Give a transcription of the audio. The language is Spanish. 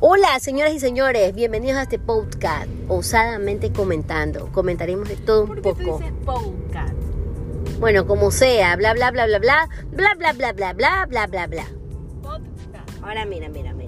Hola, señoras y señores, bienvenidos a este podcast, osadamente comentando. Comentaremos de todo un ¿Por qué poco. tú dices podcast? Bueno, como sea, bla bla bla bla bla, bla bla bla bla bla bla bla bla. Podcast. Ahora mira, mira, mira.